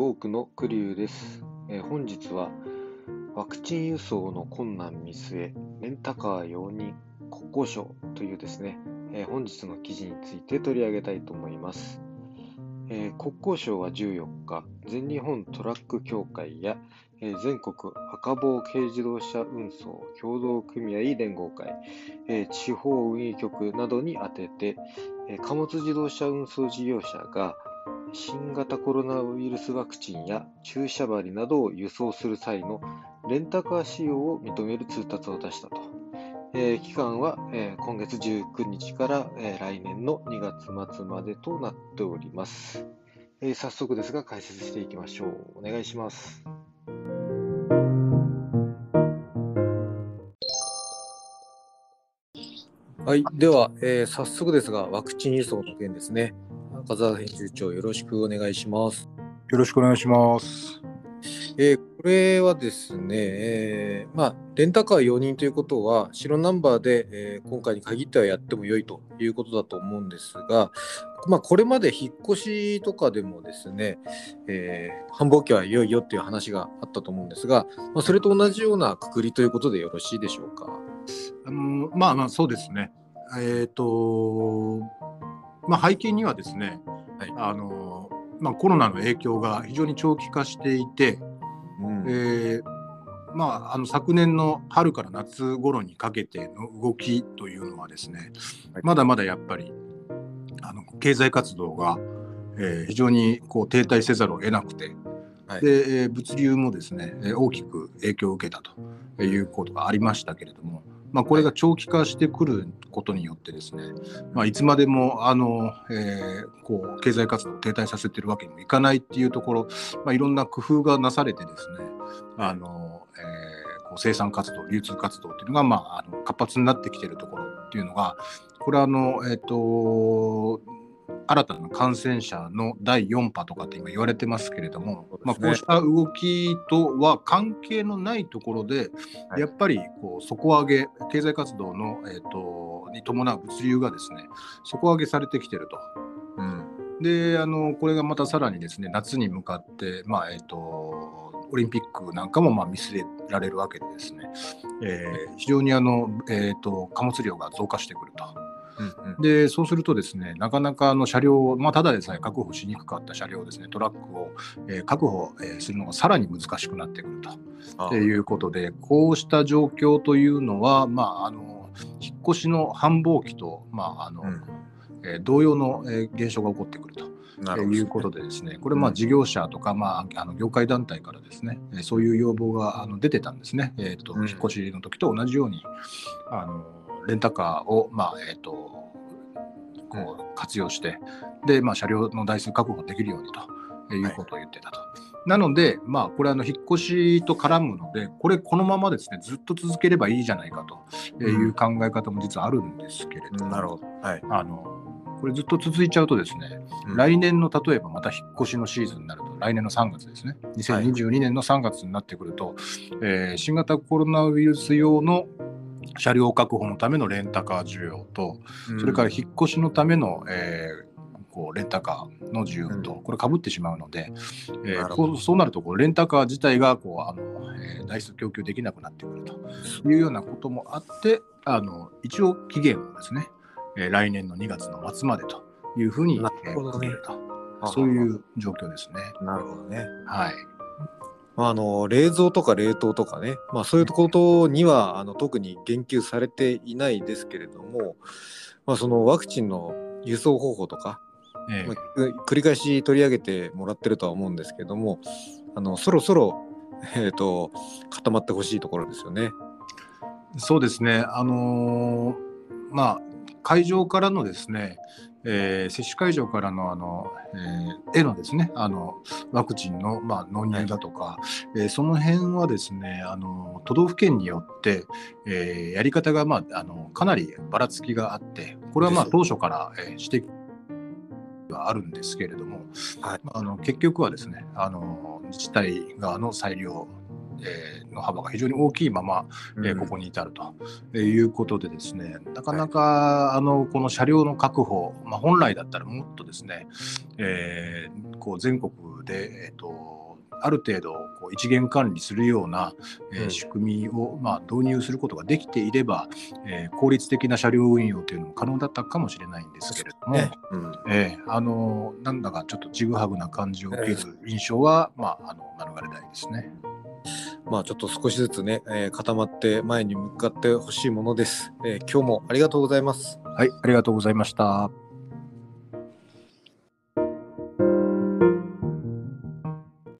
5億のクリューです、えー、本日はワクチン輸送の困難見据え、レンタカー容認、国交省というですね、えー、本日の記事について取り上げたいと思います。えー、国交省は14日、全日本トラック協会や、え全国赤棒軽自動車運送協同組合連合会、え地方運輸局などに宛てて、え貨物自動車運送事業者が新型コロナウイルスワクチンや注射針などを輸送する際のレンタカー使用を認める通達を出したと。えー、期間は、えー、今月19日から、えー、来年の2月末までとなっております、え早速ですが解説していきましょう。お願いします。はい、では、え早速ですが、ワクチン輸送の件ですね。中澤編集長、よろしくお願いします。よろしくお願いします。えー、これはですね、えー、まあ、レンタカー4人ということは、白ナンバーで、えー、今回に限ってはやっても良いということだと思うんですが、まあ、これまで引っ越しとかでもですね、えー、繁忙期はいよいよっていう話があったと思うんですが、まあ、それと同じようなくくりということでよろしいでしょうか？あのまあまあそうですね。えっ、ー、とまあ、背景にはですね、はい、あのまあ、コロナの影響が非常に長期化していて、うん、えー、まあ、あの昨年の春から夏頃にかけての動きというのはですね、はい、まだまだやっぱりあの経済活動が、えー、非常にこう停滞せざるを得なくて、はい、で物流もですね大きく影響を受けたということがありましたけれども、まあ、これが長期化してくることによってですね、まあ、いつまでもあの、えー、こう経済活動を停滞させてるわけにもいかないっていうところ、まあ、いろんな工夫がなされてですねあの、えー、こう生産活動流通活動っていうのが、まあ、あの活発になってきてるところっていうのがこれはあの、えっ、ー、と新たな感染者の第4波とかって今言われてますけれども、ね、まあ、こうした動きとは関係のないところで、はい、やっぱりこう底上げ経済活動の、えーと、に伴う物流がですね底上げされてきてると。うん、であのこれがまたさらにですね夏に向かって、まあえーと、オリンピックなんかもまあ見据えられるわけでですね、えー、非常にあの、えーと貨物量が増加してくると。でそうするとですねなかなかの車両、まあ、ただでさえ確保しにくかった車両ですねトラックを、えー、確保、えー、するのがさらに難しくなってくると。いうことでこうした状況というのは、まあ、あの引っ越しの繁忙期と、まああの、うん、えー、同様の、えー、現象が起こってくると。ということでですね、これまあ事業者とか、まあ、あの業界団体からですね、そういう要望があの出てたんですね、えーと、引っ越しの時と同じように、あのレンタカーを、まあえーと、こう活用して、で、まあ、車両の台数確保できるようにということを言ってたと。はい、なので、まあ、これあの引っ越しと絡むので、これこのままですねずっと続ければいいじゃないかという考え方も実はあるんですけれども、うん、なるほど。はい、あのこれずっと続いちゃうとですね、うん、来年の例えばまた引っ越しのシーズンになると、来年の3月ですね、2022年の3月になってくると、はい、えー、新型コロナウイルス用の車両確保のためのレンタカー需要と、それから引っ越しのための、えーこうレンタカーの需要と、これかぶってしまうので、えー、こうそうなるとこうレンタカー自体がこうあの、えー、台数供給できなくなってくるというようなこともあってあの一応期限をですね、えー、来年の2月の末までというふうに、えー、区切ると。そういう状況ですね。なるほどね。はい。あの冷蔵とか冷凍とかね、まあ、そういうことにはあの特に言及されていないですけれども、まあ、そのワクチンの輸送方法とか、ええ。まあ、繰り返し取り上げてもらってるとは思うんですけどもあのそろそろ、えーと、固まってほしいところですよね。そうですね、あのー、まあ、会場からのですね、えー、接種会場からのあの、えー、へのですねあのワクチンの、まあ、納入だとか、はい、えー、その辺はですねあの都道府県によって、えー、やり方が、まあ、あのかなりばらつきがあってこれはまあ当初から、えー、指摘があるんですけれども、はい、あの結局はですねあの自治体側の裁量えー、の幅が非常に大きいまま、えー、ここに至ると。いうことでですね、なかなかあのこの車両の確保、まあ、本来だったらもっとですね、えー、こう全国で、えーとある程度こう一元管理するような、えー、仕組みを、まあ、導入することができていれば、えー、効率的な車両運用というのも可能だったかもしれないんですけれども、えー、あのなんだかちょっとちぐはぐな感じを受ける印象は、まあ、あの免れないですね。まあちょっと少しずつね、えー、固まって前に向かってほしいものです、えー、今日もありがとうございます。はい、ありがとうございました。